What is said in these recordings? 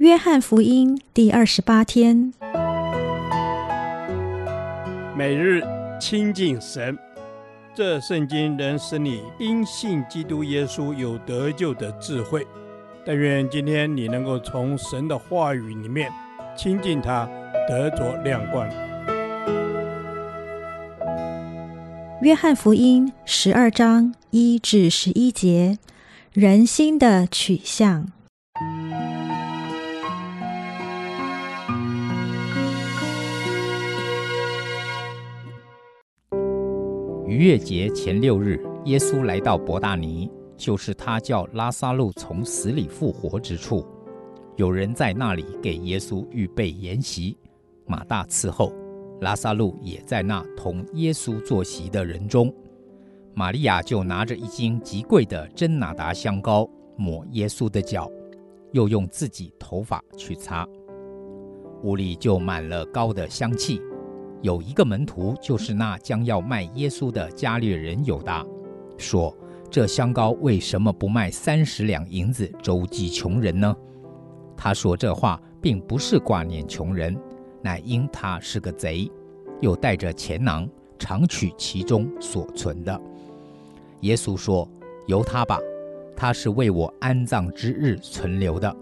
约翰福音第二十八天，每日亲近神，这圣经能使你因信基督耶稣有得救的智慧。但愿今天你能够从神的话语里面亲近他，得着亮光。约翰福音十二章一至十一节，人心的取向。逾越节前六日，耶稣来到伯大尼，就是他叫拉撒路从死里复活之处。有人在那里给耶稣预备筵席，马大伺候，拉撒路也在那同耶稣坐席的人中。玛利亚就拿着一斤极贵的真哪哒香膏抹耶稣的脚，又用自己头发去擦，屋里就满了膏的香气。有一个门徒，就是那将要卖耶稣的加略人犹大，说：“这香膏为什么不卖三十两银子周济穷人呢？”他说这话并不是挂念穷人，乃因他是个贼，又带着钱囊，常取其中所存的。耶稣说：“由他吧，他是为我安葬之日存留的，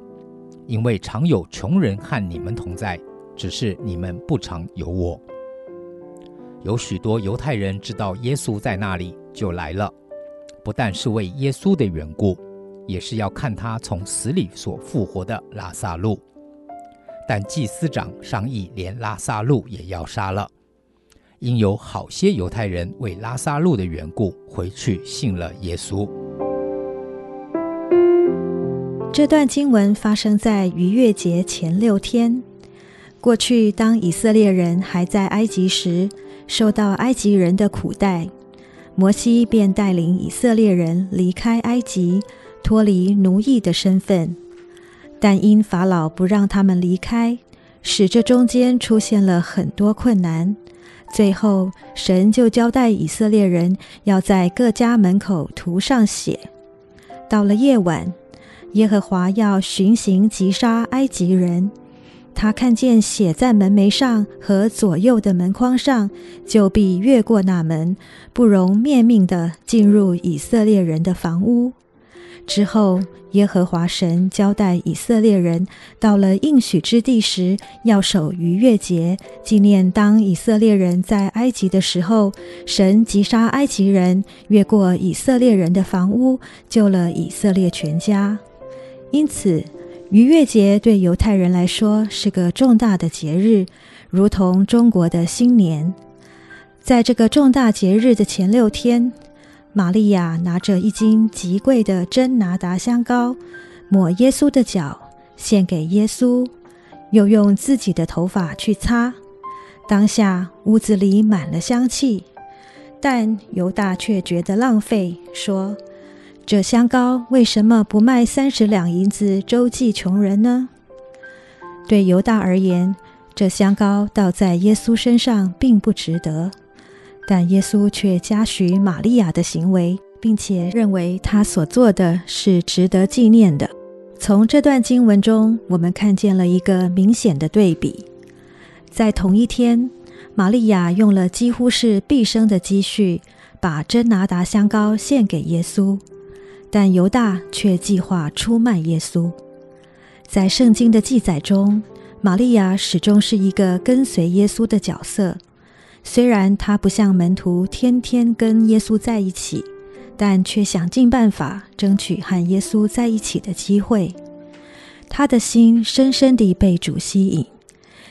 因为常有穷人和你们同在，只是你们不常有我。”有许多犹太人知道耶稣在那里，就来了，不但是为耶稣的缘故，也是要看他从死里所复活的拉撒路。但祭司长商议，连拉撒路也要杀了，因有好些犹太人为拉撒路的缘故回去信了耶稣。这段经文发生在逾越节前六天。过去，当以色列人还在埃及时，受到埃及人的苦待，摩西便带领以色列人离开埃及，脱离奴役的身份。但因法老不让他们离开，使这中间出现了很多困难。最后，神就交代以色列人要在各家门口涂上血。到了夜晚，耶和华要巡行击杀埃及人。他看见写在门楣上和左右的门框上，就必越过那门，不容灭命地进入以色列人的房屋。之后，耶和华神交代以色列人，到了应许之地时，要守逾越节，纪念当以色列人在埃及的时候，神击杀埃及人，越过以色列人的房屋，救了以色列全家。因此，逾越节对犹太人来说是个重大的节日，如同中国的新年。在这个重大节日的前六天，玛利亚拿着一斤极贵的真拿达香膏，抹耶稣的脚，献给耶稣，又用自己的头发去擦。当下屋子里满了香气，但犹大却觉得浪费，说。这香膏为什么不卖三十两银子周济穷人呢？对犹大而言，这香膏倒在耶稣身上并不值得，但耶稣却嘉许玛利亚的行为，并且认为他所做的是值得纪念的。从这段经文中，我们看见了一个明显的对比：在同一天，玛利亚用了几乎是毕生的积蓄，把真拿达香膏献给耶稣。但犹大却计划出卖耶稣。在圣经的记载中，玛利亚始终是一个跟随耶稣的角色。虽然她不像门徒天天跟耶稣在一起，但却想尽办法争取和耶稣在一起的机会。她的心深深地被主吸引，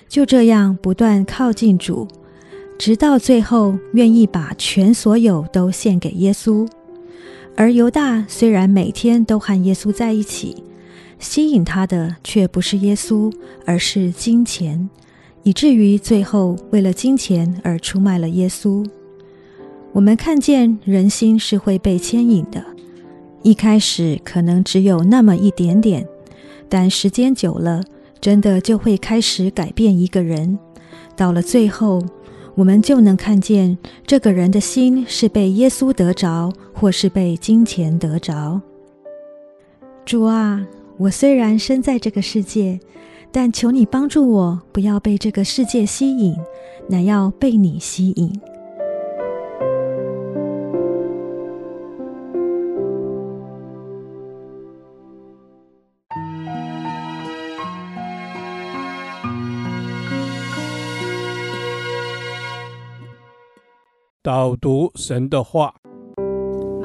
就这样不断靠近主，直到最后愿意把全所有都献给耶稣。而犹大虽然每天都和耶稣在一起，吸引他的却不是耶稣，而是金钱，以至于最后为了金钱而出卖了耶稣。我们看见人心是会被牵引的，一开始可能只有那么一点点，但时间久了，真的就会开始改变一个人。到了最后，我们就能看见这个人的心是被耶稣得着，或是被金钱得着。主啊，我虽然身在这个世界，但求你帮助我，不要被这个世界吸引，乃要被你吸引。导读神的话。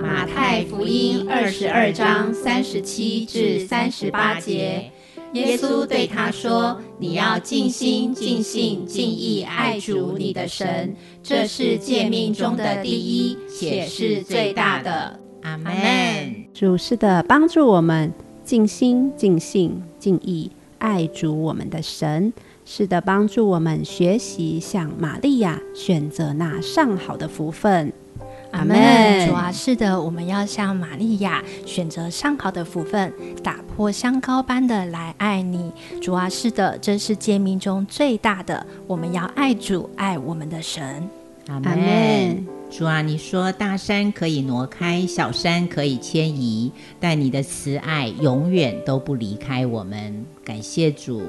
马太福音二十二章三十七至三十八节，耶稣对他说：“你要尽心、尽性、尽意爱主你的神，这是诫命中的第一，且是最大的。”阿门。主是的，帮助我们尽心、尽性、尽意爱主我们的神。是的，帮助我们学习像玛利亚选择那上好的福分。阿门。主啊，是的，我们要像玛利亚选择上好的福分，打破香膏般的来爱你。主啊，是的，这是诫命中最大的。我们要爱主，爱我们的神。阿门。主啊，你说大山可以挪开，小山可以迁移，但你的慈爱永远都不离开我们。感谢主。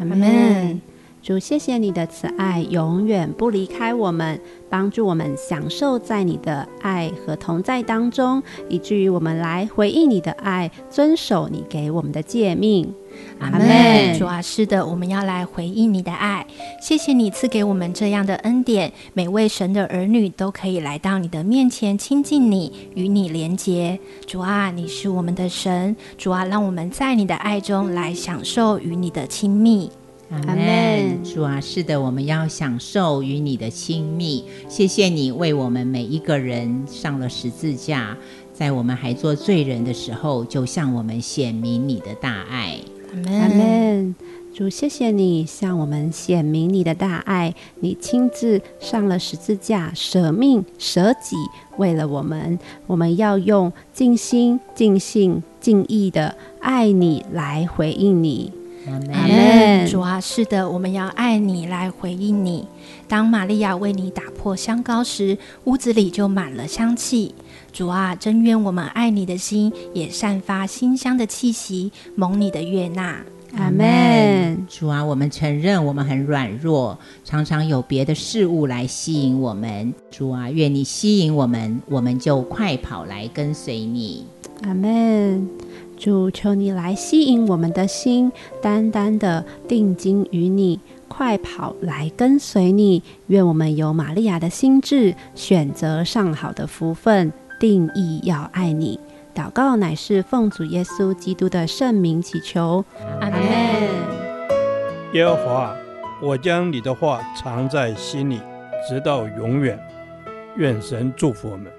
阿门，主，谢谢你的慈爱，永远不离开我们，帮助我们享受在你的爱和同在当中，以至于我们来回应你的爱，遵守你给我们的诫命。阿门。主啊，是的，我们要来回应你的爱。谢谢你赐给我们这样的恩典，每位神的儿女都可以来到你的面前亲近你，与你连结。主啊，你是我们的神。主啊，让我们在你的爱中来享受与你的亲密。阿门。主啊，是的，我们要享受与你的亲密。谢谢你为我们每一个人上了十字架，在我们还做罪人的时候，就向我们显明你的大爱。阿门，主，谢谢你向我们显明你的大爱，你亲自上了十字架，舍命舍己，为了我们，我们要用尽心、尽性、尽意的爱你来回应你。阿门。主啊，是的，我们要爱你来回应你。当玛利亚为你打破香膏时，屋子里就满了香气。主啊，真愿我们爱你的心也散发馨香的气息，蒙你的悦纳。阿门。主啊，我们承认我们很软弱，常常有别的事物来吸引我们。主啊，愿你吸引我们，我们就快跑来跟随你。阿门。主，求你来吸引我们的心，单单的定睛于你，快跑来跟随你。愿我们有玛利亚的心智，选择上好的福分。定义要爱你，祷告乃是奉主耶稣基督的圣名祈求，阿门。耶和华，我将你的话藏在心里，直到永远。愿神祝福我们。